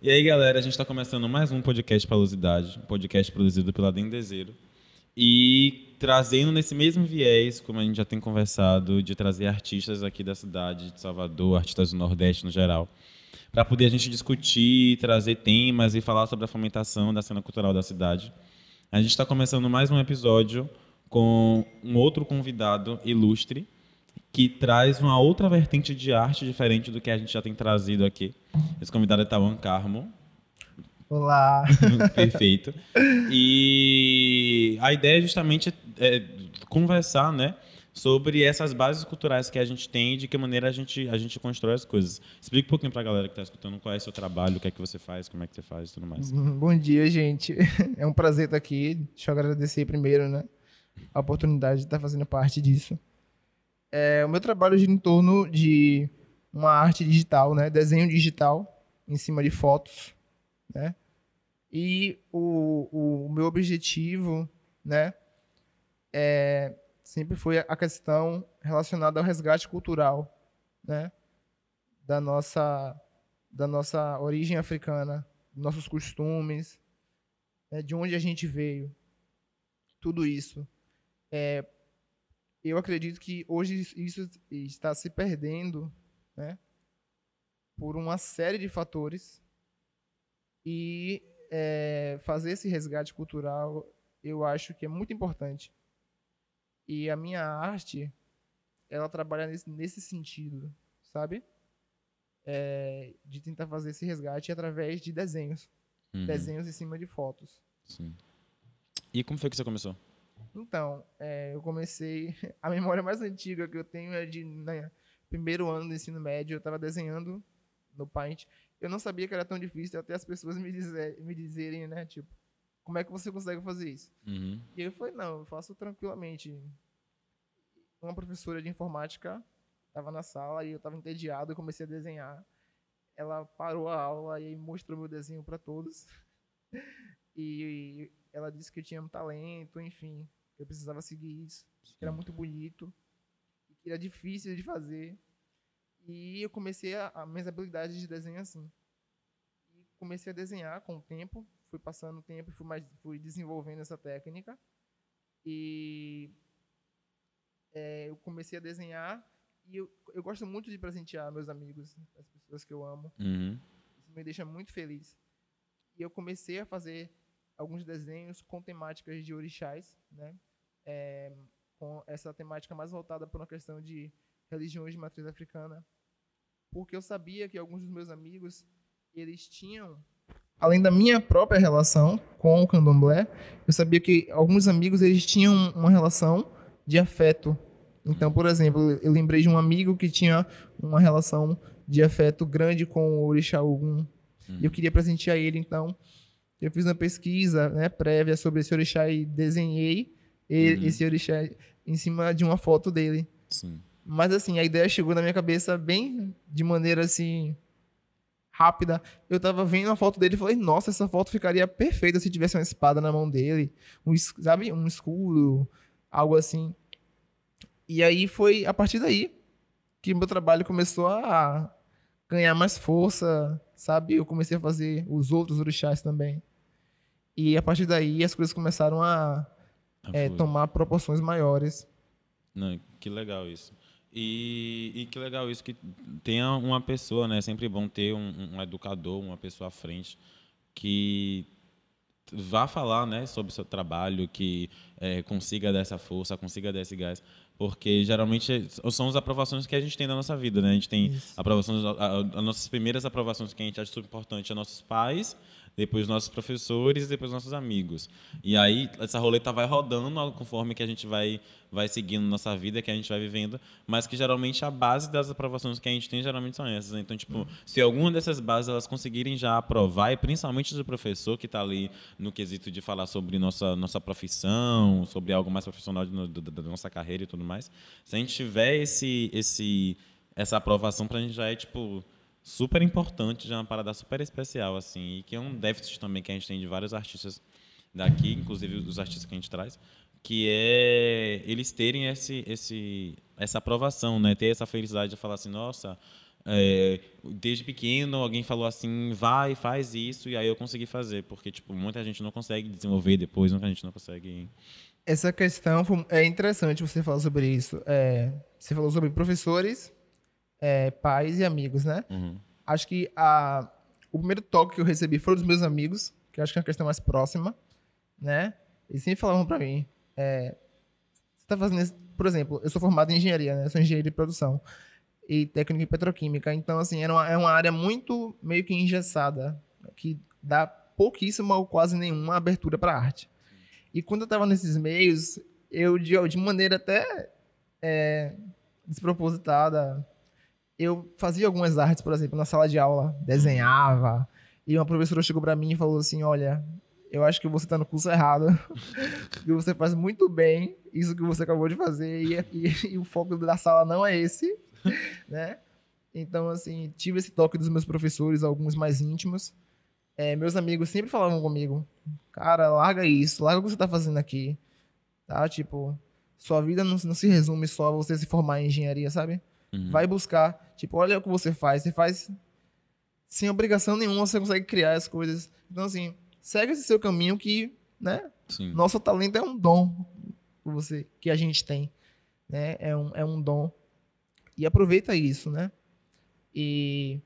E aí, galera, a gente está começando mais um podcast Palusidade, um podcast produzido pela Dendezeiro. E trazendo nesse mesmo viés, como a gente já tem conversado, de trazer artistas aqui da cidade de Salvador, artistas do Nordeste no geral, para poder a gente discutir, trazer temas e falar sobre a fomentação da cena cultural da cidade. A gente está começando mais um episódio com um outro convidado ilustre, que traz uma outra vertente de arte diferente do que a gente já tem trazido aqui. Esse convidado é Tawan Carmo. Olá. Perfeito. E a ideia é justamente é conversar, né? Sobre essas bases culturais que a gente tem e de que maneira a gente, a gente constrói as coisas. Explica um pouquinho para a galera que está escutando qual é o seu trabalho, o que é que você faz, como é que você faz e tudo mais. Bom dia, gente. É um prazer estar aqui. Deixa eu agradecer primeiro, né? A oportunidade de estar fazendo parte disso. É, o meu trabalho gira em torno de uma arte digital, né? Desenho digital em cima de fotos, né? E o, o meu objetivo, né? É, sempre foi a questão relacionada ao resgate cultural, né? Da nossa, da nossa origem africana, nossos costumes, né? de onde a gente veio, tudo isso. É, eu acredito que hoje isso está se perdendo, né? Por uma série de fatores e é, fazer esse resgate cultural eu acho que é muito importante. E a minha arte, ela trabalha nesse, nesse sentido, sabe? É, de tentar fazer esse resgate através de desenhos. Uhum. Desenhos em cima de fotos. Sim. E como foi que você começou? Então, é, eu comecei. A memória mais antiga que eu tenho é de né, primeiro ano do ensino médio. Eu estava desenhando no Paint. Eu não sabia que era tão difícil até as pessoas me, dizer, me dizerem, né? Tipo, como é que você consegue fazer isso? Uhum. E eu falei, não, eu faço tranquilamente. Uma professora de informática estava na sala e eu estava entediado, eu comecei a desenhar. Ela parou a aula e mostrou meu desenho para todos. e ela disse que eu tinha um talento, enfim eu precisava seguir isso, que era muito bonito, que era difícil de fazer. E eu comecei a, a minhas habilidades de desenho assim. E comecei a desenhar com o tempo, fui passando o tempo e fui, mais, fui desenvolvendo essa técnica. E é, eu comecei a desenhar e eu, eu gosto muito de presentear meus amigos, as pessoas que eu amo. Uhum. Isso me deixa muito feliz. E eu comecei a fazer alguns desenhos com temáticas de orixás, né? é, com essa temática mais voltada para uma questão de religiões de matriz africana, porque eu sabia que alguns dos meus amigos eles tinham além da minha própria relação com o candomblé, eu sabia que alguns amigos eles tinham uma relação de afeto. Então, por exemplo, eu lembrei de um amigo que tinha uma relação de afeto grande com o orixá Ogum. Hum. E eu queria presentear ele, então eu fiz uma pesquisa né, prévia sobre esse orixá e desenhei uhum. esse orixá em cima de uma foto dele. Sim. Mas assim, a ideia chegou na minha cabeça bem de maneira assim rápida. Eu tava vendo a foto dele e falei, nossa, essa foto ficaria perfeita se tivesse uma espada na mão dele, um, sabe, um escudo, algo assim. E aí foi a partir daí que meu trabalho começou a ganhar mais força, sabe? Eu comecei a fazer os outros orixás também. E a partir daí as coisas começaram a é, tomar proporções maiores. Não, que legal isso. E, e, que legal isso que tenha uma pessoa, né? É sempre bom ter um, um, educador, uma pessoa à frente que vá falar, né, sobre o seu trabalho, que é, consiga dar essa força, consiga dar esse gás, porque geralmente são as aprovações que a gente tem na nossa vida, né? A gente tem isso. aprovações, as nossas primeiras aprovações que a gente acha super importante, a nossos pais depois nossos professores e depois nossos amigos. E aí essa roleta vai rodando conforme que a gente vai vai seguindo nossa vida, que a gente vai vivendo, mas que geralmente a base das aprovações que a gente tem geralmente são essas. Então, tipo, se alguma dessas bases elas conseguirem já aprovar, e principalmente do professor que está ali no quesito de falar sobre nossa nossa profissão, sobre algo mais profissional de, da nossa carreira e tudo mais, se a gente tiver esse esse essa aprovação para a gente já é tipo super importante, já é uma parada super especial, assim, e que é um déficit também que a gente tem de vários artistas daqui, inclusive os artistas que a gente traz, que é eles terem esse, esse, essa aprovação, né? Ter essa felicidade de falar assim, nossa, é, desde pequeno alguém falou assim, vai, faz isso, e aí eu consegui fazer, porque tipo muita gente não consegue desenvolver depois, muita gente não consegue. Essa questão é interessante você falar sobre isso. É, você falou sobre professores, é, pais e amigos, né? Uhum. Acho que a, o primeiro toque que eu recebi foi dos meus amigos, que eu acho que é uma questão mais próxima, né? Eles sempre falavam pra mim, é, você tá fazendo isso, por exemplo, eu sou formado em engenharia, né? Eu sou engenheiro de produção e técnico em petroquímica, então assim, era uma, é uma área muito meio que engessada, que dá pouquíssima ou quase nenhuma abertura para arte. E quando eu tava nesses meios, eu de, de maneira até é, despropositada, eu fazia algumas artes, por exemplo, na sala de aula, desenhava, e uma professora chegou para mim e falou assim: Olha, eu acho que você tá no curso errado, que você faz muito bem isso que você acabou de fazer, e, e, e o foco da sala não é esse, né? Então, assim, tive esse toque dos meus professores, alguns mais íntimos. É, meus amigos sempre falavam comigo: Cara, larga isso, larga o que você tá fazendo aqui, tá? Tipo, sua vida não, não se resume só a você se formar em engenharia, sabe? Uhum. Vai buscar. Tipo, olha o que você faz. Você faz sem obrigação nenhuma, você consegue criar as coisas. Então, assim, segue esse seu caminho que, né? Sim. Nosso talento é um dom que você, que a gente tem, né? É um, é um dom. E aproveita isso, né? E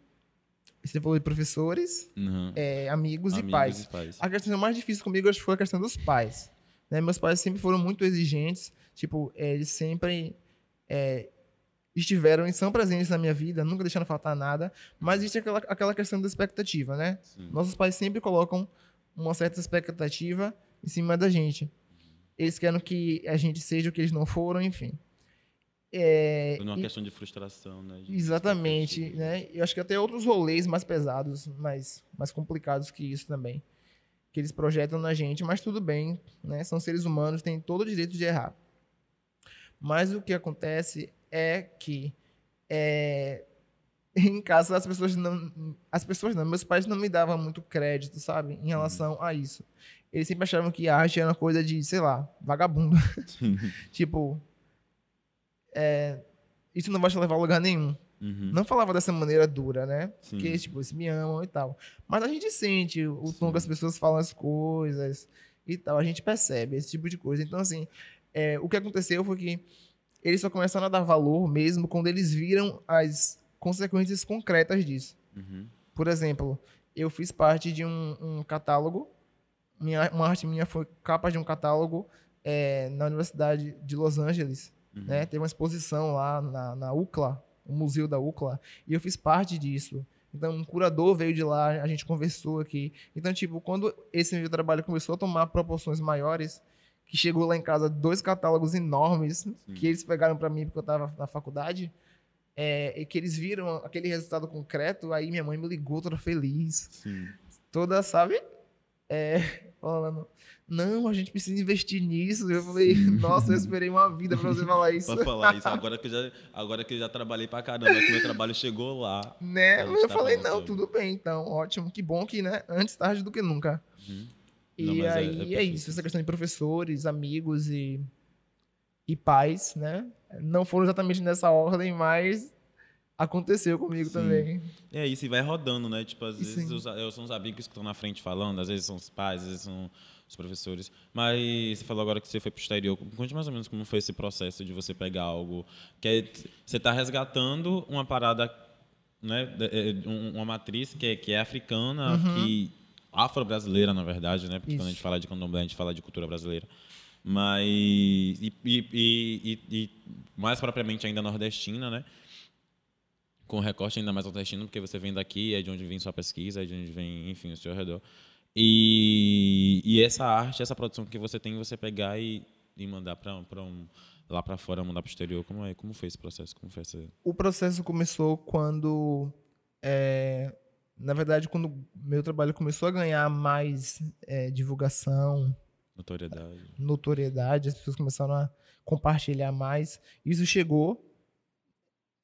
você falou de professores, Uhum. é, amigos, e Amigos pais. e pais. A questão mais difícil comigo acho que foi a questão dos pais. Né? Meus pais sempre foram muito exigentes. Tipo, eles sempre eh, estiveram e são presentes na minha vida, nunca deixando faltar nada. Mas existe aquela, aquela questão da expectativa, né? Sim. Nossos pais sempre colocam uma certa expectativa em cima da gente. Eles querem que a gente seja o que eles não foram, enfim. É, uma e- questão de frustração, né? de Exatamente, né? Eu acho que até outros rolês mais pesados, mais, mais complicados que isso também, que eles projetam na gente, mas tudo bem, né? São seres humanos, têm todo o direito de errar. Mas o que acontece é que é, em casa as pessoas não, as pessoas não, meus pais não me davam muito crédito, sabe, em relação a isso. Eles sempre achavam que arte era uma coisa de, sei lá, vagabundo. tipo, é, isso não vai te levar a lugar nenhum. Uhum. Não falava dessa maneira dura, né? Sim. Porque, tipo, eles me amam e tal. Mas a gente sente o tom Sim. que as pessoas falam as coisas e tal. A gente percebe esse tipo de coisa. Então, assim, é, o que aconteceu foi que eles só começaram a dar valor mesmo quando eles viram as consequências concretas disso. Uhum. Por exemplo, eu fiz parte de um, um catálogo. Minha, uma arte minha foi capa de um catálogo é, na Universidade de Los Angeles Uhum. né? Teve uma exposição lá na, na UCLA, o museu da UCLA, e eu fiz parte disso. Então, um curador veio de lá, a gente conversou aqui. Então, tipo, quando esse meu trabalho começou a tomar proporções maiores, que chegou lá em casa dois catálogos enormes que eles pegaram para mim porque eu tava na faculdade, é, e que eles viram aquele resultado concreto, aí minha mãe me ligou toda feliz, Sim. toda, sabe? É, falando, não, a gente precisa investir nisso. Eu falei, nossa, eu esperei uma vida pra você falar isso. Pra falar isso, agora que, eu já, agora que eu já trabalhei pra caramba, que meu trabalho chegou lá. Né? Eu tá falei, não, sobre. tudo bem, então, ótimo, que bom que, né? Antes tarde do que nunca. Uhum. E Não, mas é- é aí é, perfeito isso, essa questão de professores, amigos e, e pais, né? Não foram exatamente nessa ordem, mas aconteceu comigo Sim. também. É isso, e vai rodando, né? Tipo, às E vezes os, eu- são os amigos que estão na frente falando, às vezes são os pais, às vezes são os professores. Mas você falou agora que você foi pro exterior. Conte mais ou menos como foi esse processo de você pegar algo que é, você está resgatando uma parada, né? é, um- Uma matriz que é, que é africana, que afro-brasileira, na verdade, né? Porque quando a gente Isso. fala de candomblé, a gente fala de cultura brasileira. Mas e, e, e- e- e mais propriamente ainda nordestina, né? com recorte ainda mais nordestino, porque você vem daqui, é de onde vem sua pesquisa, é de onde vem, enfim, o seu redor. E, e essa arte, essa produção que você tem, você pegar e, e mandar para um, lá para fora, mandar para o exterior, como, é, como foi esse processo? Como foi essa O processo começou quando, é, na verdade, quando meu trabalho começou a ganhar mais é, divulgação, notoriedade? notoriedade, as pessoas começaram a compartilhar mais. Isso chegou,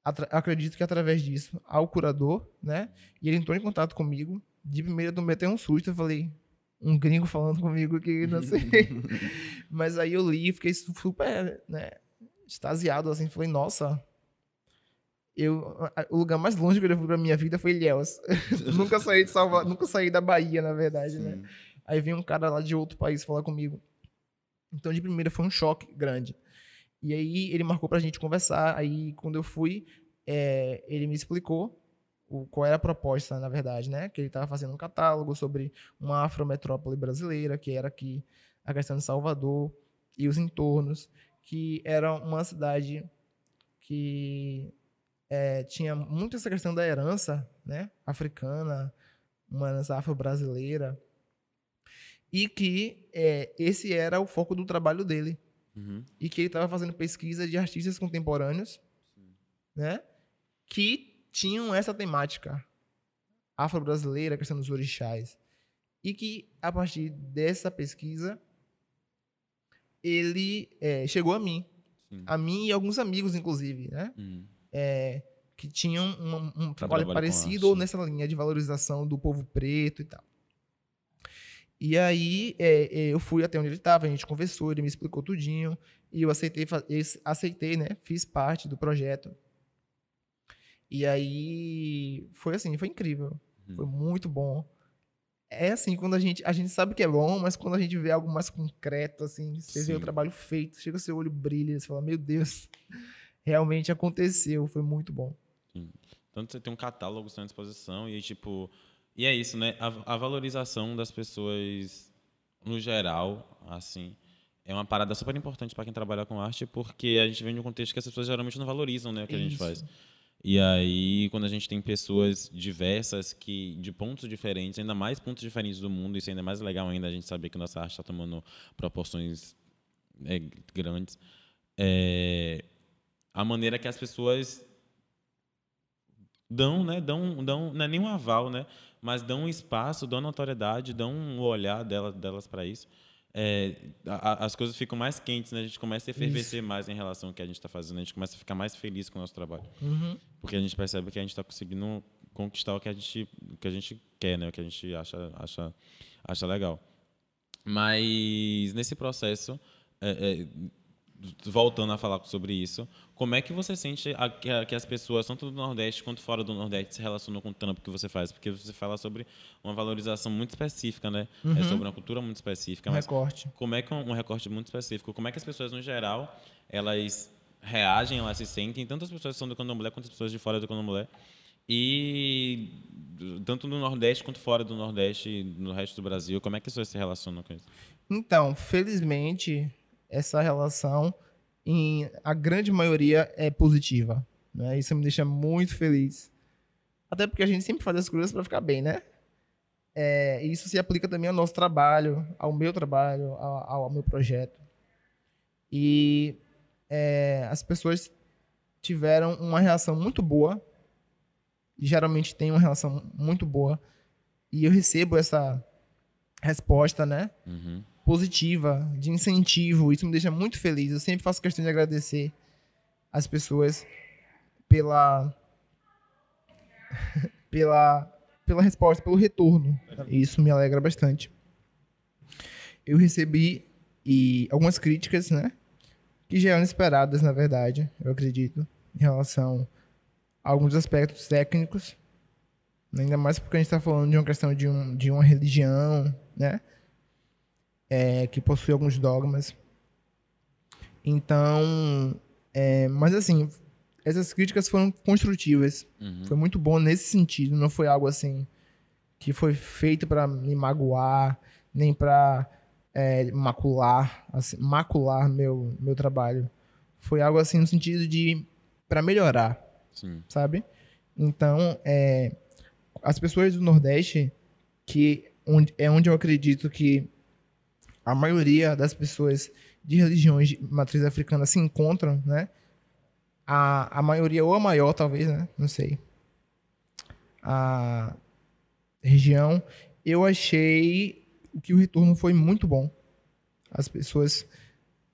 acredito que através disso, ao curador, né? E ele entrou em contato comigo. De primeira eu tomei até um susto, eu falei, um gringo falando comigo que não sei. Mas aí eu li e fiquei super, né, extasiado, assim, falei, nossa, eu, o lugar mais longe que eu fui pra minha vida foi Ilhéus. nunca saí de Salvador, nunca saí da Bahia, na verdade, né? Sim. Aí veio um cara lá de outro país falar comigo. Então, de primeira, foi um choque grande. E aí, ele marcou pra gente conversar. Aí, quando eu fui, é, ele me explicou o, qual era a proposta, na verdade, né? Que ele estava fazendo um catálogo sobre uma afrometrópole brasileira, que era aqui a questão de Salvador e os entornos, que era uma cidade que é, tinha muito essa questão da herança, né? Africana, uma herança afro-brasileira e que é, esse era o foco do trabalho dele Uhum. e que ele estava fazendo pesquisa de artistas contemporâneos, né, que tinham essa temática afro-brasileira, a questão dos orixás, e que a partir dessa pesquisa ele é, chegou a mim, Sim. a mim e alguns amigos inclusive, né, Uhum. É, que tinham um, um trabalho parecido ou nessa linha de valorização do povo preto e tal. E aí é, é, eu fui até onde ele estava, a gente conversou, ele me explicou tudinho e eu aceitei, aceitei, né? Fiz parte do projeto. E aí foi assim, foi incrível, Uhum. foi muito bom. É assim, quando a gente, a gente sabe que é bom, mas quando a gente vê algo mais concreto, assim, você vê o Sim. trabalho feito, chega o seu olho brilha, você fala, meu Deus, realmente aconteceu, foi muito bom. Tanto você tem um catálogo à sua disposição e, tipo... E é isso, né? A, a valorização das pessoas, no geral, assim, é uma parada super importante para quem trabalha com arte, porque a gente vem de um contexto que as pessoas geralmente não valorizam, né? O que a gente Isso. faz. E aí, quando a gente tem pessoas diversas, que de pontos diferentes, ainda mais pontos diferentes do mundo, isso ainda é mais legal ainda, a gente saber que nossa arte está tomando proporções é, grandes. É, a maneira que as pessoas dão, né? Dão, dão, não é nem um aval, né? Mas dão um espaço, dão notoriedade, dão um olhar dela, delas para isso. É, a- a- as coisas ficam mais quentes, né? A gente começa a efervescer mais em relação ao que a gente está fazendo, a gente começa a ficar mais feliz com o nosso trabalho. Uhum. Porque a gente percebe que a gente está conseguindo conquistar o que a gente, o que a gente quer, né? O que a gente acha, acha, acha legal. Mas nesse processo, é, é, voltando a falar sobre isso, como é que você sente a- que, a- que as pessoas, tanto do Nordeste quanto fora do Nordeste, se relacionam com o trampo que você faz? Porque você fala sobre uma valorização muito específica, né? É sobre uma cultura muito específica. Um Mas recorte. como é que um, um recorte muito específico? Como é que as pessoas, no geral, elas reagem, elas se sentem, tanto as pessoas que são do candomblé quanto as pessoas de fora do candomblé, e tanto no Nordeste quanto fora do Nordeste, no resto do Brasil, como é que as pessoas se relacionam com isso? Então, felizmente, essa relação, em a grande maioria, é positiva. Né? Isso me deixa muito feliz. Até porque a gente sempre faz as coisas para ficar bem, né? É, isso se aplica também ao nosso trabalho, ao meu trabalho, ao, ao meu projeto. E é, as pessoas tiveram uma reação muito boa. Geralmente tem uma relação muito boa. E eu recebo essa resposta, né? Uhum. Positiva, de incentivo. Isso me deixa muito feliz. Eu sempre faço questão de agradecer as pessoas pela pela pela resposta, pelo retorno. Isso me alegra bastante. Eu recebi e algumas críticas, né, que já eram esperadas, na verdade, eu acredito, em relação a alguns aspectos técnicos. Ainda mais porque a gente está falando de uma questão de, um, de uma religião, né? É, que possui alguns dogmas. Então, é, mas assim, essas críticas foram construtivas. Uhum. Foi muito bom nesse sentido. Não foi algo assim que foi feito para me magoar, nem para macular, assim, macular meu meu trabalho. Foi algo assim no sentido de para melhorar Sim. sabe? Então, é, as pessoas do Nordeste, que onde, é onde eu acredito que a maioria das pessoas de religiões de matriz africana se encontram, né? A, a maioria, ou a maior, talvez, né? Não sei. A região, eu achei que o retorno foi muito bom. As pessoas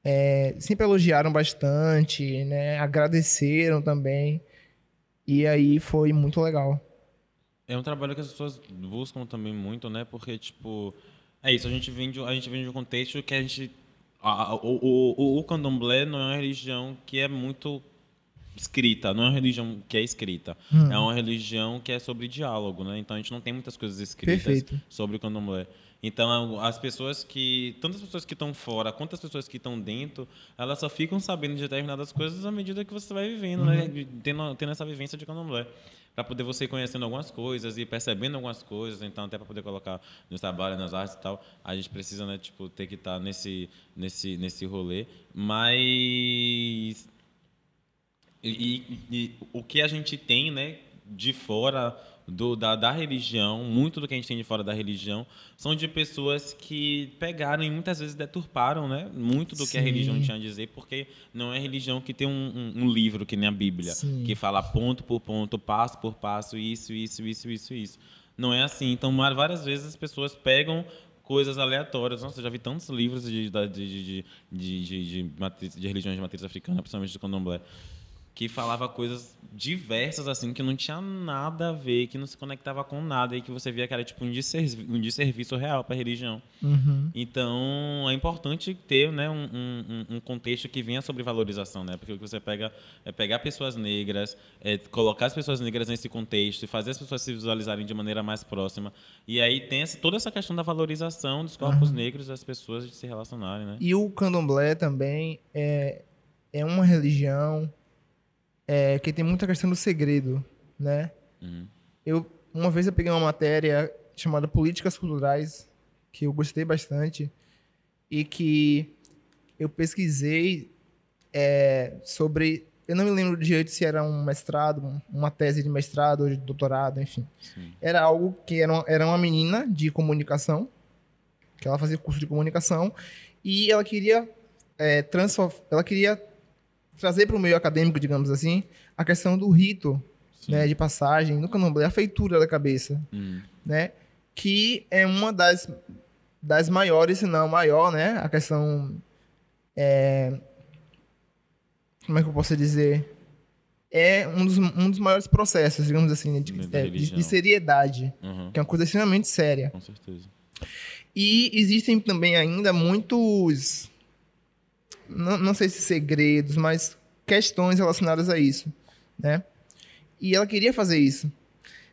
é, sempre elogiaram bastante, né? Agradeceram também. E aí foi muito legal. É um trabalho que as pessoas buscam também muito, né? Porque, tipo, é isso, a gente vem de, a gente vem de um contexto que a gente. a- o, o, o, candomblé não é uma religião que é muito escrita, não é uma religião que é escrita. Hum. É uma religião que é sobre diálogo, né? Então a gente não tem muitas coisas escritas Perfeito. sobre o candomblé. Então as pessoas que, tanto as pessoas que estão fora quanto as pessoas que estão dentro, elas só ficam sabendo de determinadas coisas à medida que você vai vivendo, né? Tendo, tendo essa vivência de candomblé. Para poder você ir conhecendo algumas coisas e percebendo algumas coisas, então até para poder colocar nos trabalhos, nas artes e tal, a gente precisa, né, tipo, ter que estar nesse nesse nesse rolê, mas e, e- e o que a gente tem, né, de fora do, da, da religião, muito do que a gente tem de fora da religião, são de pessoas que pegaram e muitas vezes deturparam, né, muito do que a Sim. religião tinha a dizer, porque não é religião que tem um, um- um livro que nem a Bíblia, Sim. que fala ponto por ponto, passo por passo, isso, isso, isso, isso, isso. Não é assim. Então, várias vezes as pessoas pegam coisas aleatórias. Nossa, eu já vi tantos livros de, de, de, de, de, de, de matriz- de religiões de matriz africana, principalmente do candomblé, que falava coisas diversas, assim, que não tinha nada a ver, que não se conectava com nada, e que você via que era tipo um desservi- um desserviço real para a religião. Uhum. Então, é importante ter né, um, um- um contexto que venha sobre valorização, né? Porque o que você pega é pegar pessoas negras, é colocar as pessoas negras nesse contexto e fazer as pessoas se visualizarem de maneira mais próxima. E aí tem essa- toda essa questão da valorização dos corpos negros das pessoas de se relacionarem, né? E o candomblé também é, é uma religião é, que tem muita questão do segredo, né? Uhum. Eu, uma vez eu peguei uma matéria chamada Políticas Culturais, que eu gostei bastante, e que eu pesquisei é, sobre. Eu não me lembro direito se era um mestrado, um- uma tese de mestrado ou de doutorado, enfim. Sim. Era algo que era uma, era uma menina de comunicação, que ela fazia curso de comunicação, e ela queria, é, ela queria trazer para o meio acadêmico, digamos assim, a questão do rito Sim. né, de passagem no candomblé, a feitura da cabeça, Uhum. né? Que é uma das, das maiores, se não maior, né? A questão. é, como é que eu posso dizer? É um dos, um dos maiores processos, digamos assim, de, da é, de- religião. de seriedade, Uhum. que é uma coisa extremamente séria. Com certeza. E existem também ainda muitos. Não, não sei se segredos, mas questões relacionadas a isso, né? E ela queria fazer isso.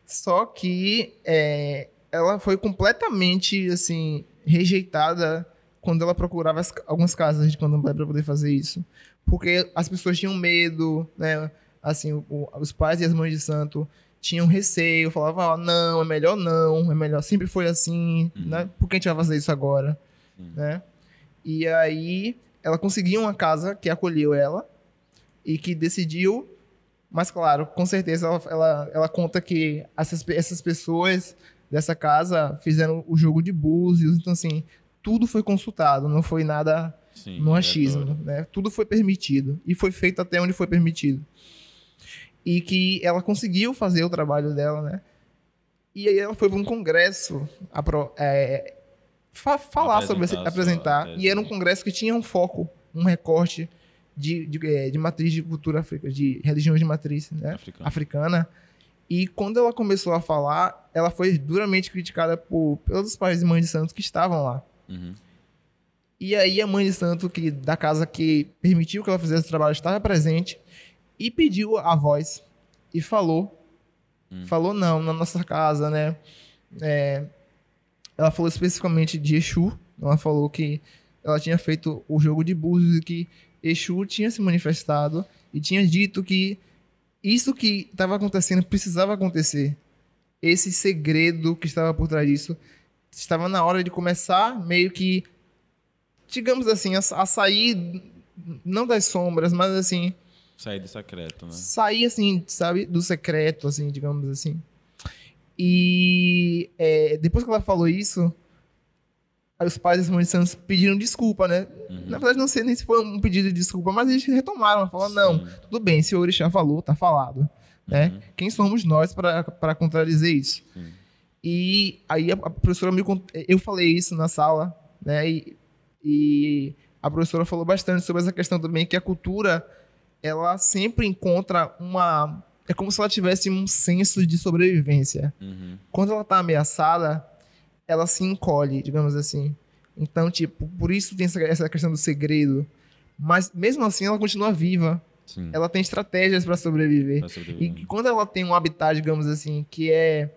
Só que é, ela foi completamente, assim, rejeitada quando ela procurava as- algumas casas de candomblé para poder fazer isso. Porque as pessoas tinham medo, né? Assim, o- os pais e as mães de santo tinham receio, falavam, ó, não, é melhor não, é melhor, sempre foi assim, Uhum. né? Por que a gente vai fazer isso agora? Sim. Né? E aí ela conseguiu uma casa que acolheu ela e que decidiu, mas claro, com certeza ela, ela, ela conta que essas, essas pessoas dessa casa fizeram o jogo de búzios, então assim, tudo foi consultado, não foi nada Sim, no achismo, aleatório. né? Tudo foi permitido e foi feito até onde foi permitido. E que ela conseguiu fazer o trabalho dela, né? E aí ela foi para um congresso é, fa- falar sobre Apresentar sua apresentar e era um congresso que tinha um foco, um recorte de, de, é, de matriz de cultura africana, de religiões de matriz, né? Africano. africana. E quando ela começou a falar, ela foi duramente criticada por pelos pais e mães de santos que estavam lá. Uhum. E aí a mãe de santo que da casa que permitiu que ela fizesse o trabalho estava presente e pediu a voz e falou, Hum. falou não na nossa casa, né? É, ela falou especificamente de Exu. Ela falou que ela tinha feito o jogo de búzios e que Exu tinha se manifestado e tinha dito que isso que estava acontecendo precisava acontecer. Esse segredo que estava por trás disso estava na hora de começar meio que digamos assim, a, a sair não das sombras, mas assim, Sair do secreto, né? sair assim, sabe, do secreto, assim, digamos assim. E é, depois que ela falou isso, os pais de Santos pediram desculpa, né? Uhum. Na verdade, não sei nem se foi um pedido de desculpa, mas eles retomaram, falaram, não, tudo bem, se o Orixá falou, tá falado, né? Uhum. Quem somos nós para contradizer isso? Sim. E aí a, a professora me cont- eu falei isso na sala, né? E, e a professora falou bastante sobre essa questão também que a cultura ela sempre encontra uma é como se ela tivesse um senso de sobrevivência. Uhum. Quando ela tá ameaçada, ela se encolhe, digamos assim. Então, tipo, por isso tem essa, questão do segredo. Mas mesmo assim ela continua viva, Sim. ela tem estratégias para sobreviver. sobreviver. E quando ela tem um habitat, digamos assim, que é.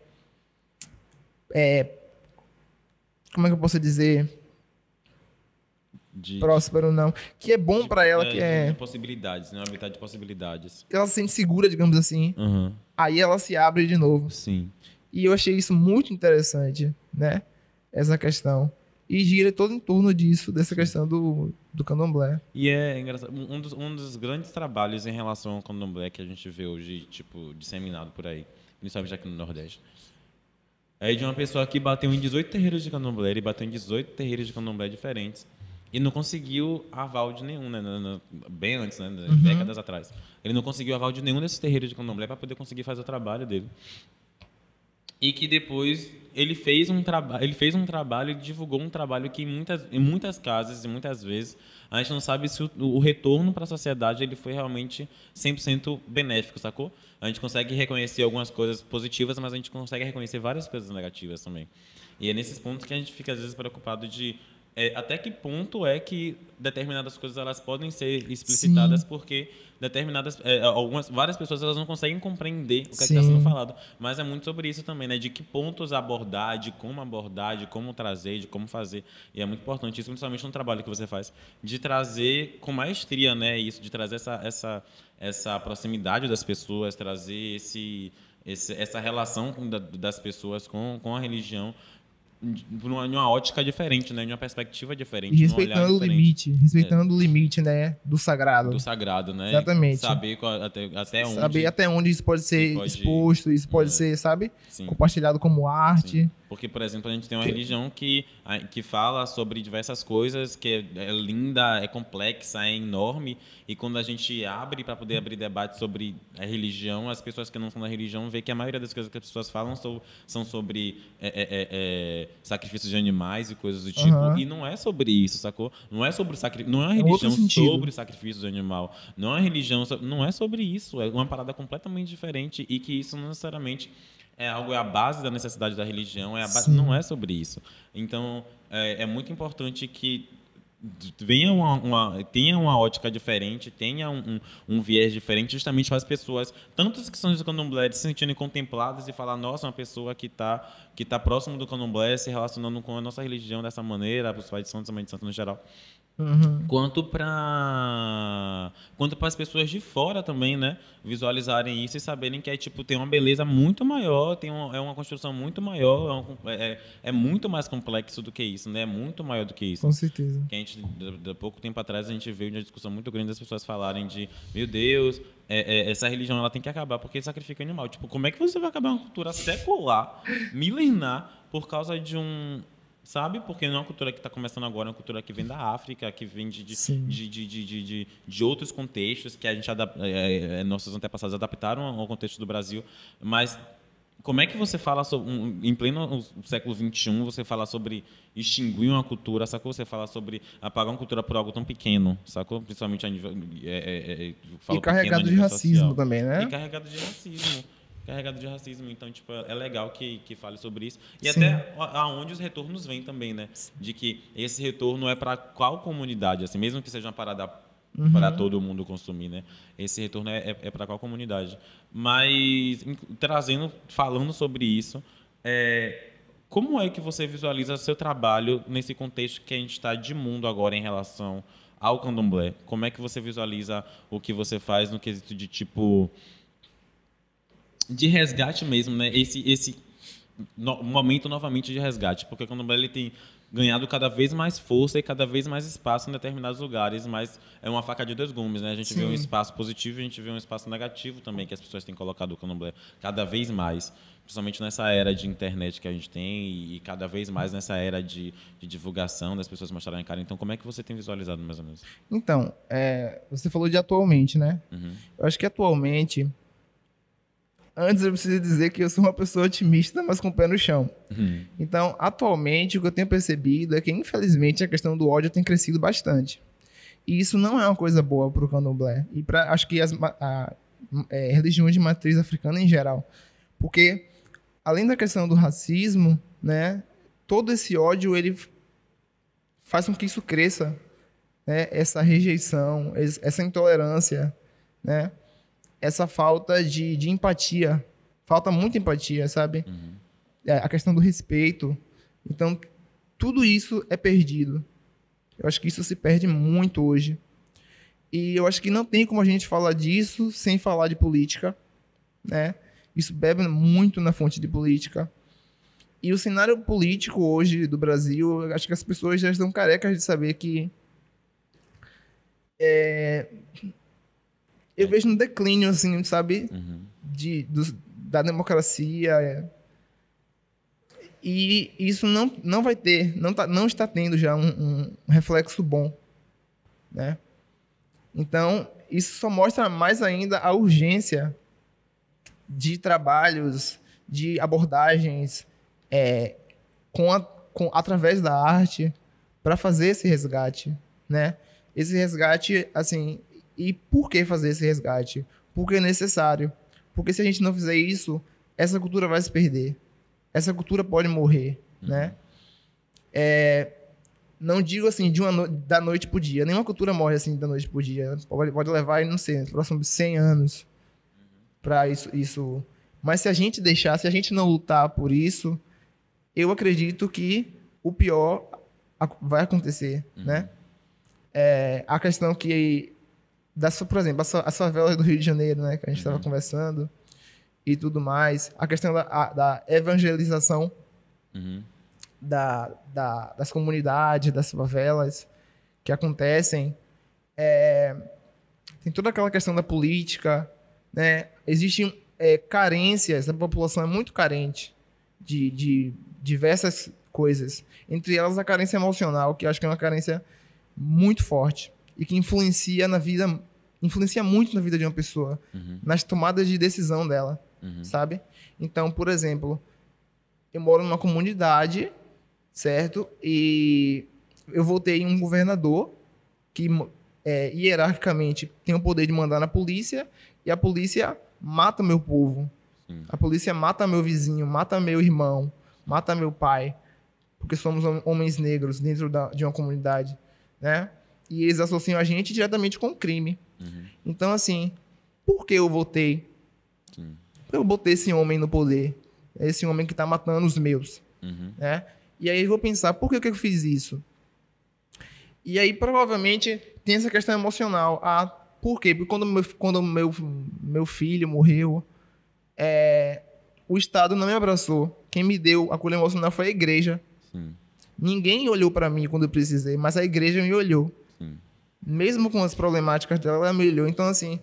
É. Como é que eu posso dizer? De- Próspero, não. Que é bom pra ela, é, que de- é. De possibilidades, né? Um habitat de possibilidades. Ela se sente segura, digamos assim. Uhum. Aí ela se abre de novo. Sim. E eu achei isso muito interessante, né? Essa questão. E gira todo em torno disso, dessa questão do, do candomblé. E é engraçado. Um dos, um dos grandes trabalhos em relação ao candomblé que a gente vê hoje, tipo, disseminado por aí, principalmente aqui no Nordeste, é de uma pessoa que bateu em 18 terreiros de candomblé, ele bateu em 18 terreiros de candomblé diferentes e não conseguiu aval de nenhum, né? Bem antes, né? Décadas atrás. Ele não conseguiu aval de nenhum desses terreiros de candomblé para poder conseguir fazer o trabalho dele. E que depois ele fez um trabalho, ele fez um trabalho e divulgou um trabalho que em muitas, em muitas casas e muitas vezes a gente não sabe se o, o retorno para a sociedade ele foi realmente 100% benéfico, sacou? A gente consegue reconhecer algumas coisas positivas, mas a gente consegue reconhecer várias coisas negativas também. E é nesses pontos que a gente fica às vezes preocupado de é, até que ponto é que determinadas coisas elas podem ser explicitadas porque determinadas é, algumas várias pessoas elas não conseguem compreender o que está Sim. sendo falado. Mas é muito sobre isso também né? De que pontos abordar de como abordar de como trazer de como fazer. E é muito importante isso principalmente no trabalho que você faz de trazer com maestria né? Isso de trazer essa essa essa proximidade das pessoas trazer esse, esse essa relação das pessoas com, com a religião numa, numa ótica diferente, né? De uma perspectiva diferente. E respeitando o diferente limite. Respeitando o limite, né? Do sagrado. do sagrado, né? Exatamente. Saber até, até onde. Saber até onde isso pode ser pode- exposto, isso pode é. ser, sabe? Sim. Compartilhado como arte. Sim. Porque, por exemplo, a gente tem uma religião que, que fala sobre diversas coisas, que é, é linda, é complexa, é enorme, e quando a gente abre para poder abrir debate sobre a religião, as pessoas que não são da religião vê que a maioria das coisas que as pessoas falam são, são sobre é, é, é, é, sacrifícios de animais e coisas do tipo, Aham. e não é sobre isso, sacou? Não é sobre sacri... não é uma É religião sobre sacrifício de animal, não é religião, so- não é sobre isso, é uma parada completamente diferente e que isso não necessariamente é algo é a base da necessidade da religião, é a base, Sim. não é sobre isso. Então é, é muito importante que venha uma, uma- tenha uma ótica diferente, tenha um, um, um viés diferente, justamente para as pessoas, tanto as que são do candomblé, se sentirem contempladas e falar, nossa, uma pessoa que está que tá próximo do candomblé, se relacionando com a nossa religião dessa maneira, os pais de santos, a mãe de santo no geral Uhum. quanto para quanto para as pessoas de fora também, né, visualizarem isso e saberem que é tipo tem uma beleza muito maior, tem um, é uma construção muito maior, é, um- é, é muito mais complexo do que isso, né, é muito maior do que isso. Com certeza. Que a gente, de pouco tempo atrás, a gente veio uma discussão muito grande das pessoas falarem de, meu Deus, é, é, essa religião ela tem que acabar porque sacrifica animal. Tipo, como é que você vai acabar uma cultura secular, milenar, por causa de um. Sabe? Porque não é uma cultura que está começando agora, é uma cultura que vem da África, que vem de, de, de, de, de, de, de- de outros contextos que a gente adap- é, é, nossos antepassados adaptaram ao contexto do Brasil. Mas como é que você fala sobre, um, em pleno século XXI, você fala sobre extinguir uma cultura, sacou? Você fala sobre apagar uma cultura por algo tão pequeno, sacou? Principalmente a nível. É, é, é, E carregado de racismo social. também, né? E carregado de racismo. Carregado de racismo. Então, tipo, é legal que, que fale sobre isso. E Sim. até aonde os retornos vêm também, né? De que esse retorno é para qual comunidade, assim, mesmo que seja uma parada Uhum. para todo mundo consumir, né? Esse retorno é, é, para qual comunidade? Mas trazendo, falando sobre isso, é, como é que você visualiza seu trabalho nesse contexto que a gente está de mundo agora em relação ao candomblé? Como é que você visualiza o que você faz no quesito de tipo de resgate mesmo, né? Esse esse no- momento novamente de resgate, porque o candomblé ele tem ganhado cada vez mais força e cada vez mais espaço em determinados lugares, mas é uma faca de dois gumes, né? A gente vê um Sim. espaço positivo e a gente vê um espaço negativo também que as pessoas têm colocado o candomblé cada vez mais, principalmente nessa era de internet que a gente tem e, e cada vez mais nessa era de, de divulgação das pessoas mostrarem a cara. Então, como é que você tem visualizado mais ou menos? Então, é, você falou de atualmente, né? Uhum. Eu acho que atualmente. Antes eu preciso dizer que eu sou uma pessoa otimista, mas com o pé no chão. Uhum. Então, atualmente, o que eu tenho percebido é que, infelizmente, a questão do ódio tem crescido bastante. E isso não é uma coisa boa para o candomblé. E para, acho que, as a- é, religiões de matriz africana em geral. Porque, além da questão do racismo, né, todo esse ódio, ele faz com que isso cresça. Né, essa rejeição, es- essa intolerância, né? Essa falta de, de empatia. Falta muita empatia, sabe? É, A questão do respeito. Então, tudo isso é perdido. Eu acho que isso se perde muito hoje. E eu acho que não tem como a gente falar disso sem falar de política, né? Isso bebe muito na fonte de política. E o cenário político hoje do Brasil, eu acho que as pessoas já estão carecas de saber que é, eu vejo um declínio, assim, sabe? Uhum. de, do- da democracia. é. E isso não, não vai ter, não, tá, não está tendo já um, um reflexo bom. Né? Então, isso só mostra mais ainda a urgência de trabalhos, de abordagens é, com a- com, através da arte para fazer esse resgate. Né? Esse resgate, assim, e por que fazer esse resgate? Porque é necessário. Porque se a gente não fizer isso, essa cultura vai se perder. Essa cultura pode morrer, né? É, não digo assim de uma no- da noite pro dia. Nenhuma cultura morre assim da noite pro dia. Pode, pode levar, não sei, nos próximos 100 anos para isso, isso. Mas se a gente deixar, se a gente não lutar por isso, eu acredito que o pior vai acontecer, né? É, a questão que das, por exemplo, as, fa- as favelas do Rio de Janeiro, né, que a gente estava conversando e tudo mais, a questão da, a- da evangelização Uhum. da, da- das comunidades, das favelas que acontecem, é, tem toda aquela questão da política, né? Existem é, carências, a população é muito carente de, de diversas coisas, entre elas a carência emocional, que acho que é uma carência muito forte e que influencia na vida, influencia muito na vida de uma pessoa, Uhum. nas tomadas de decisão dela Uhum. sabe? Então, por exemplo, eu moro numa comunidade, certo? E eu votei em um governador que é, hierarquicamente tem o poder de mandar na polícia e a polícia mata meu povo. Sim. A polícia mata meu vizinho, mata meu irmão, mata meu pai, porque somos hom- homens negros dentro da- de uma comunidade, né? E eles associam a gente diretamente com o crime. Uhum. Então, assim, por que eu votei Sim. eu botei esse homem no poder. Esse homem que tá matando os meus, Uhum. né? E aí eu vou pensar, por que, que eu fiz isso? E aí, provavelmente, tem essa questão emocional. Ah, por quê? Porque quando meu, quando meu, meu filho morreu, é, o Estado não me abraçou. Quem me deu acolho emocional foi a igreja. Sim. Ninguém olhou para mim quando eu precisei, mas a igreja me olhou. Sim. Mesmo com as problemáticas dela, ela me olhou. Então, assim,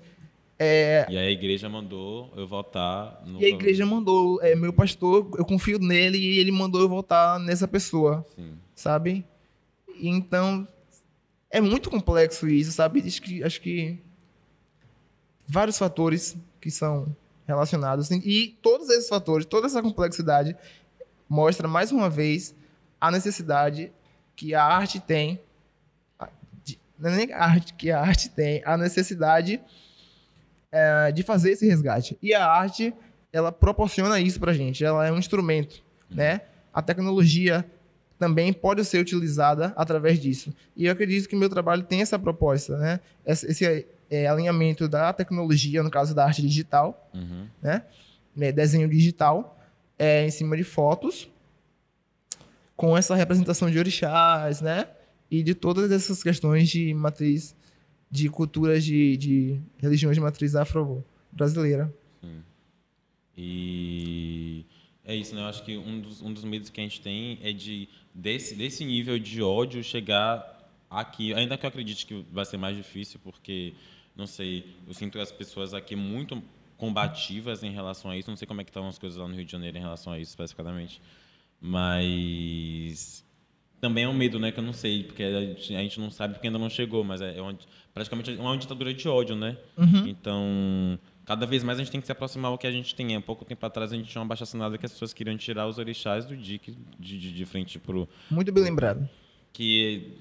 é, E a igreja mandou eu votar no. E a igreja mandou, é, meu pastor, eu confio nele e ele mandou eu votar nessa pessoa, Sim. sabe? Então, é muito complexo isso, sabe? Acho que, acho que vários fatores que são relacionados. E todos esses fatores, toda essa complexidade, mostra mais uma vez a necessidade que a arte tem. Não é nem a arte que a arte tem, a necessidade é, de fazer esse resgate. E a arte, ela proporciona isso pra gente. Ela é um instrumento, né? A tecnologia também pode ser utilizada através disso. E eu acredito que meu trabalho tem essa proposta, né? Esse, esse, é, alinhamento da tecnologia, no caso da arte digital, Uhum. né? né, desenho digital, é, em cima de fotos, com essa representação de orixás, né? E de todas essas questões de matriz, de culturas de, de religiões de matriz afro-brasileira. E é isso, né? Eu acho que um dos, um dos medos que a gente tem é de desse, desse nível de ódio chegar aqui. Ainda que eu acredite que vai ser mais difícil, porque, não sei, eu sinto as pessoas aqui muito combativas em relação a isso. Não sei como é que estão as coisas lá no Rio de Janeiro em relação a isso, especificamente. Mas também é um medo, né? Que eu não sei, porque a gente, a gente não sabe porque ainda não chegou, mas é, é uma- praticamente uma ditadura de ódio, né? Então, cada vez mais a gente tem que se aproximar ao que a gente tem. Há pouco tempo atrás a gente tinha uma baixa assinada que as pessoas queriam tirar os orixás do DIC de, de, de frente pro. Muito bem lembrado. Que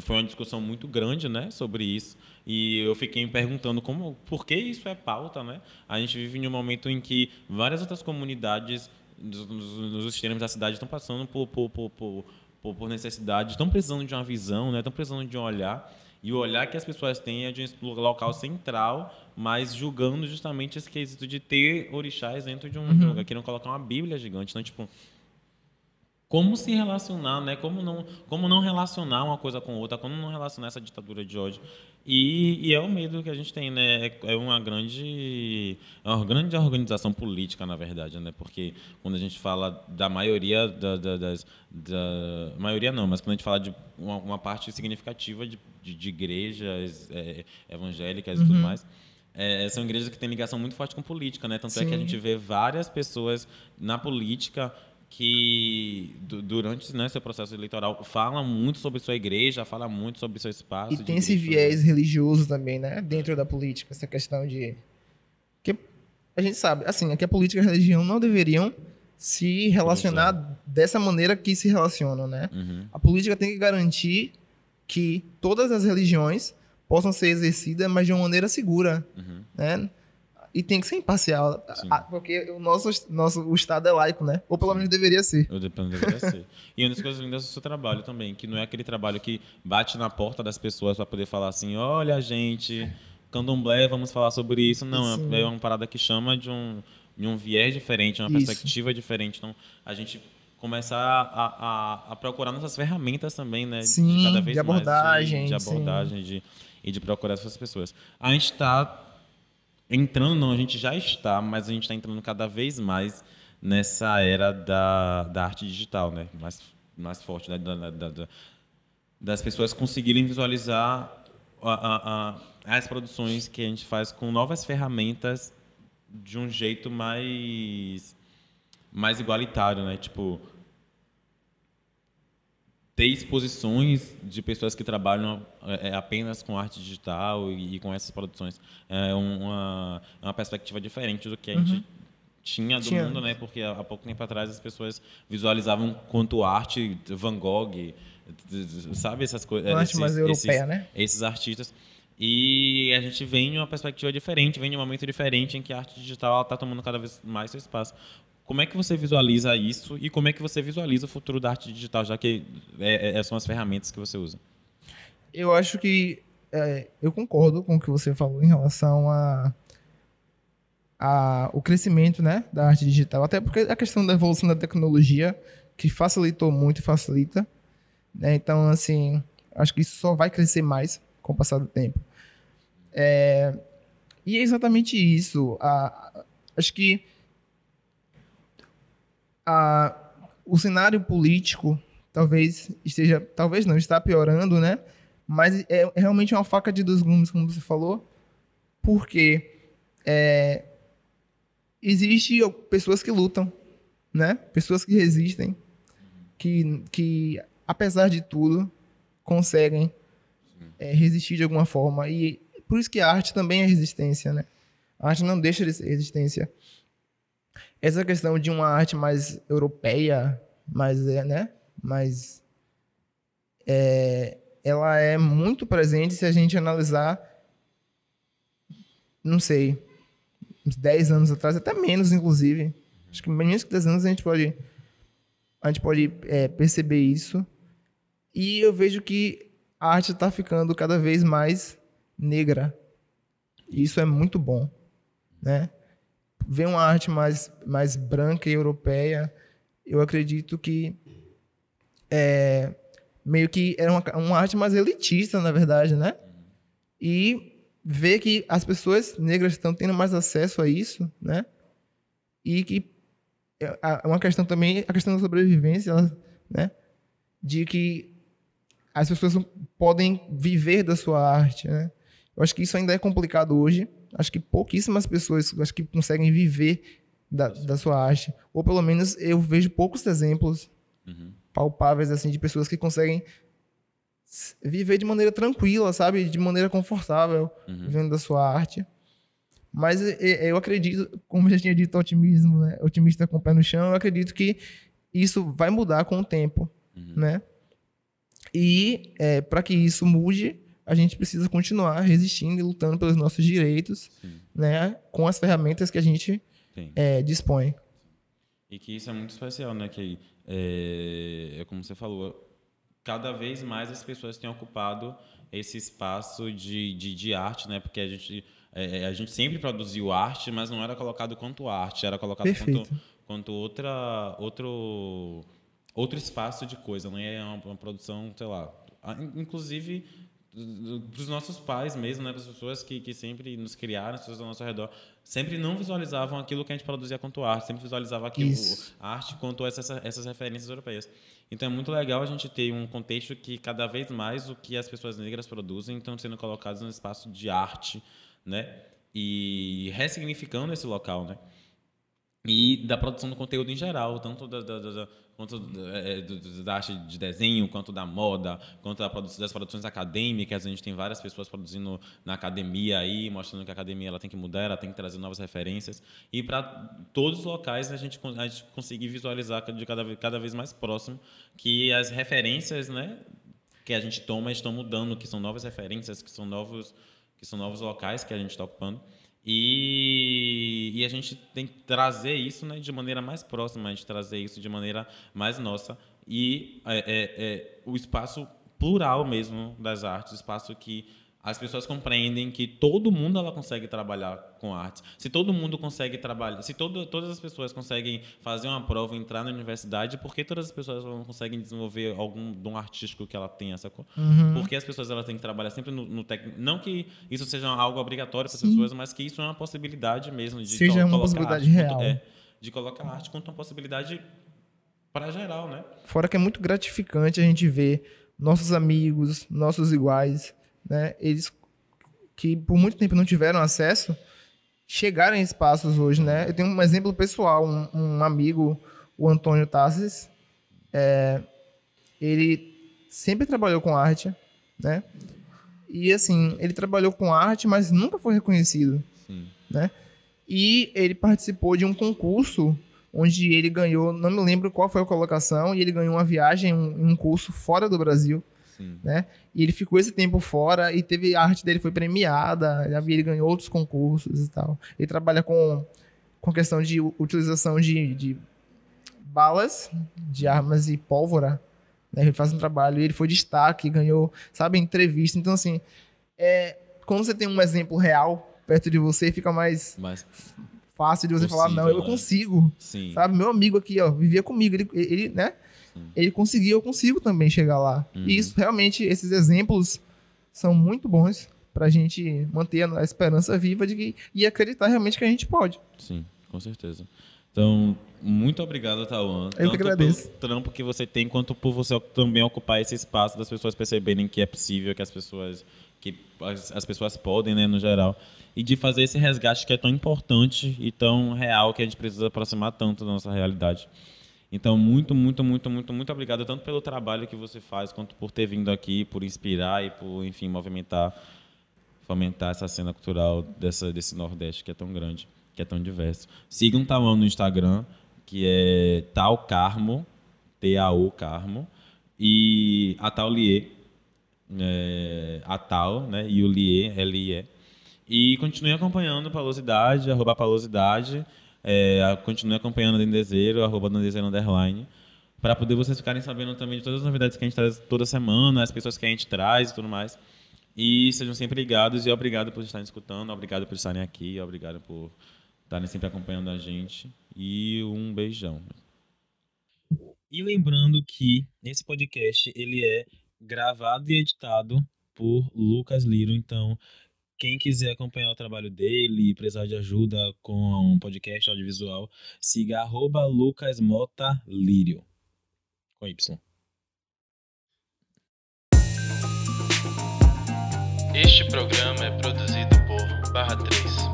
foi uma discussão muito grande, né, sobre isso. E eu fiquei me perguntando como, por que isso é pauta, né? A gente vive em um momento em que várias outras comunidades nos, nos- nos extremos da cidade estão passando por, por, por, por, por- por necessidade, estão precisando de uma visão, né? Estão precisando de um olhar. E o olhar que as pessoas têm é de um local central, mas julgando justamente esse quesito de ter orixás dentro de um uhum. lugar. Querendo colocar uma bíblia gigante. Então, tipo, como se relacionar, né? Como não, como não relacionar uma coisa com outra, como não relacionar essa ditadura de ódio. E, e é o medo que a gente tem, né? É, é uma grande, é uma grande organização política, na verdade, né? Porque quando a gente fala da maioria da, da, das, da maioria não, mas quando a gente fala de uma, uma parte significativa de, de, de igrejas é, evangélicas uhum. e tudo uhum. mais, é, são igrejas que têm ligação muito forte com política, né? Tanto Sim. é que a gente vê várias pessoas na política que durante né, seu processo eleitoral fala muito sobre sua igreja, fala muito sobre seu espaço. E tem esse viés religioso também, né? Dentro da política, essa questão de. Que a gente sabe, assim, é que a política e a religião não deveriam se relacionar dessa maneira que se relacionam, né? Uhum. A política tem que garantir que todas as religiões possam ser exercidas, mas de uma maneira segura, uhum. né? E tem que ser imparcial. Porque o nosso, nosso o Estado é laico, né? Ou pelo menos deveria ser. Ou deveria ser. E uma das coisas lindas do seu trabalho também, que não é aquele trabalho que bate na porta das pessoas para poder falar assim: olha, gente, candomblé, vamos falar sobre isso. Não, Sim. é uma parada que chama de um, de um viés diferente, uma isso. perspectiva diferente. Então, a gente começar a, a, a, procurar nossas ferramentas também, né? Sim, de cada vez de abordagem, mais de, de abordagem de, e de procurar essas pessoas. A gente está entrando, não, a gente já está, mas a gente está entrando cada vez mais nessa era da, da arte digital, né? Mais, mais forte, né? da, da, da, das pessoas conseguirem visualizar a, a, a, as produções que a gente faz com novas ferramentas de um jeito mais mais igualitário, né? Tipo, ter exposições de pessoas que trabalham é, é, apenas com arte digital e, com essas produções é uma, é uma perspectiva diferente do que a gente uhum. tinha do tinha. mundo, né? Porque há pouco tempo atrás as pessoas visualizavam quanto arte Van Gogh, sabe essas coisas, arte mais europeia, esses, né? Esses artistas. E a gente vem de uma perspectiva diferente, vem de um momento diferente em que a arte digital está tomando cada vez mais seu espaço. Como é que você visualiza isso e como é que você visualiza o futuro da arte digital, já que é, é, são as ferramentas que você usa? Eu acho que é, eu concordo com o que você falou em relação a, a o crescimento né, da arte digital, até porque a questão da evolução da tecnologia que facilitou muito e facilita. Né? Então, assim, acho que isso só vai crescer mais com o passar do tempo. É, e é exatamente isso. A, acho que a, o cenário político talvez esteja, talvez não, está piorando, né? Mas é, é realmente uma faca de dois gumes, como você falou, porque é, existe pessoas que lutam, né? Pessoas que resistem, que, que apesar de tudo conseguem é, resistir de alguma forma e por isso que a arte também é resistência, né? A arte não deixa de ser resistência essa questão de uma arte mais europeia, mais, é, né? Mais, é, ela é muito presente se a gente analisar, não sei, uns 10 anos atrás, até menos, inclusive. Acho que menos que 10 anos a gente pode, a gente pode é, perceber isso. E eu vejo que a arte está ficando cada vez mais negra. E isso é muito bom, né? Ver uma arte mais, mais branca e europeia, eu acredito que é, meio que era uma, uma arte mais elitista, na verdade, né? E ver que as pessoas negras estão tendo mais acesso a isso, né? E que é, é uma questão também, a questão da sobrevivência, né? De que as pessoas podem viver da sua arte, né? Eu acho que isso ainda é complicado hoje, acho que pouquíssimas pessoas acho que conseguem viver da, da sua arte. Ou pelo menos eu vejo poucos exemplos uhum. palpáveis assim de pessoas que conseguem viver de maneira tranquila, sabe? De maneira confortável, uhum. vivendo da sua arte. Mas eu acredito, como eu já tinha dito, otimismo, né? Otimista com o pé no chão, eu acredito que isso vai mudar com o tempo, uhum. né? E é, para que isso mude, a gente precisa continuar resistindo e lutando pelos nossos direitos, Sim. né, com as ferramentas que a gente é, dispõe. E que isso é muito especial, né? Que é, é, como você falou, cada vez mais as pessoas têm ocupado esse espaço de, de, de arte, né? Porque a gente, é, a gente sempre produziu arte, mas não era colocado quanto arte, era colocado quanto, quanto outra, outro, outro espaço de coisa, não é uma, uma produção, sei lá. Inclusive para os nossos pais mesmo, né, para as pessoas que, que sempre nos criaram, as pessoas ao nosso redor, sempre não visualizavam aquilo que a gente produzia quanto arte, sempre visualizava aquilo, a arte quanto essas, essas referências europeias. Então é muito legal a gente ter um contexto que cada vez mais o que as pessoas negras produzem estão sendo colocados no espaço de arte, né, e ressignificando esse local, né, e da produção do conteúdo em geral, tanto da, da, da quanto é, da arte de desenho, quanto da moda, quanto das produções acadêmicas. A gente tem várias pessoas produzindo na academia aí, mostrando que a academia ela tem que mudar, ela tem que trazer novas referências. E para todos os locais a gente, a gente conseguir visualizar de cada, cada vez mais próximo que as referências né, que a gente toma estão mudando, que são novas referências, que são novos, que são novos locais que a gente está ocupando. E, e, a gente tem que trazer isso né, de maneira mais próxima, a gente trazer isso de maneira mais nossa. E é, é, é o espaço plural mesmo das artes, o espaço que as pessoas compreendem que todo mundo ela consegue trabalhar com artes. Se todo mundo consegue trabalhar, se todo, todas as pessoas conseguem fazer uma prova, entrar na universidade, por que todas as pessoas não conseguem desenvolver algum dom artístico que ela tenha, sacou? Uhum. Porque as pessoas elas têm que trabalhar sempre no, no técnico. Não que isso seja algo obrigatório para as pessoas, mas que isso é uma possibilidade mesmo de seja uma possibilidade real. Quanto, é, de colocar arte quanto uma possibilidade para geral, né? Fora que é muito gratificante a gente ver nossos amigos, nossos iguais né, eles que por muito tempo não tiveram acesso, chegaram em espaços hoje, né? Eu tenho um exemplo pessoal, um, um amigo, o Antônio Tassis, é, ele sempre trabalhou com arte, né? E assim, ele trabalhou com arte, mas nunca foi reconhecido, Sim. né? E ele participou de um concurso onde ele ganhou, não me lembro qual foi a colocação, e ele ganhou uma viagem, um, um curso fora do Brasil. Sim. né? E ele ficou esse tempo fora e teve a arte dele foi premiada, ele ganhou outros concursos e tal. Ele trabalha com com questão de utilização de, de balas, de armas e pólvora. Né? Ele faz um trabalho ele foi destaque, ganhou, sabe, entrevista. Então, assim, é, quando você tem um exemplo real perto de você, fica mais, mais fácil de você possível, falar, não, eu né? consigo. Sim. Sabe, meu amigo aqui, ó, vivia comigo, ele, ele né? Ele conseguiu, eu consigo também chegar lá. Uhum. E isso realmente, esses exemplos são muito bons para a gente manter a esperança viva de que, e acreditar realmente que a gente pode. Sim, com certeza. Então, muito obrigado, Tauan. Eu que agradeço. pelo trampo que você tem, quanto por você também ocupar esse espaço das pessoas perceberem que é possível, que as pessoas que as, as pessoas podem, né, no geral, e de fazer esse resgate que é tão importante e tão real que a gente precisa aproximar tanto da nossa realidade. Então, muito, muito, muito, muito, muito obrigado, tanto pelo trabalho que você faz, quanto por ter vindo aqui, por inspirar e por, enfim, movimentar, fomentar essa cena cultural dessa, desse Nordeste que é tão grande, que é tão diverso. Sigam um Tauan no Instagram, que é Tal Carmo, T-A-U Carmo, e a Taulier, é, a Tal, né, e o Lier, L-I-E. E continue acompanhando Palosidade, arroba Palosidade, é, continue acompanhando a Dendezeiro, arroba Dendezeiro Underline, para poder vocês ficarem sabendo também de todas as novidades que a gente traz toda semana, as pessoas que a gente traz e tudo mais. E sejam sempre ligados e obrigado por estarem escutando, obrigado por estarem aqui, obrigado por estarem sempre acompanhando a gente. E um beijão. E lembrando que esse podcast ele é gravado e editado por Lucas Liro, então quem quiser acompanhar o trabalho dele e precisar de ajuda com um podcast audiovisual, siga arroba Lucas Mota Lírio. Com Y. Este programa é produzido por Barra 3.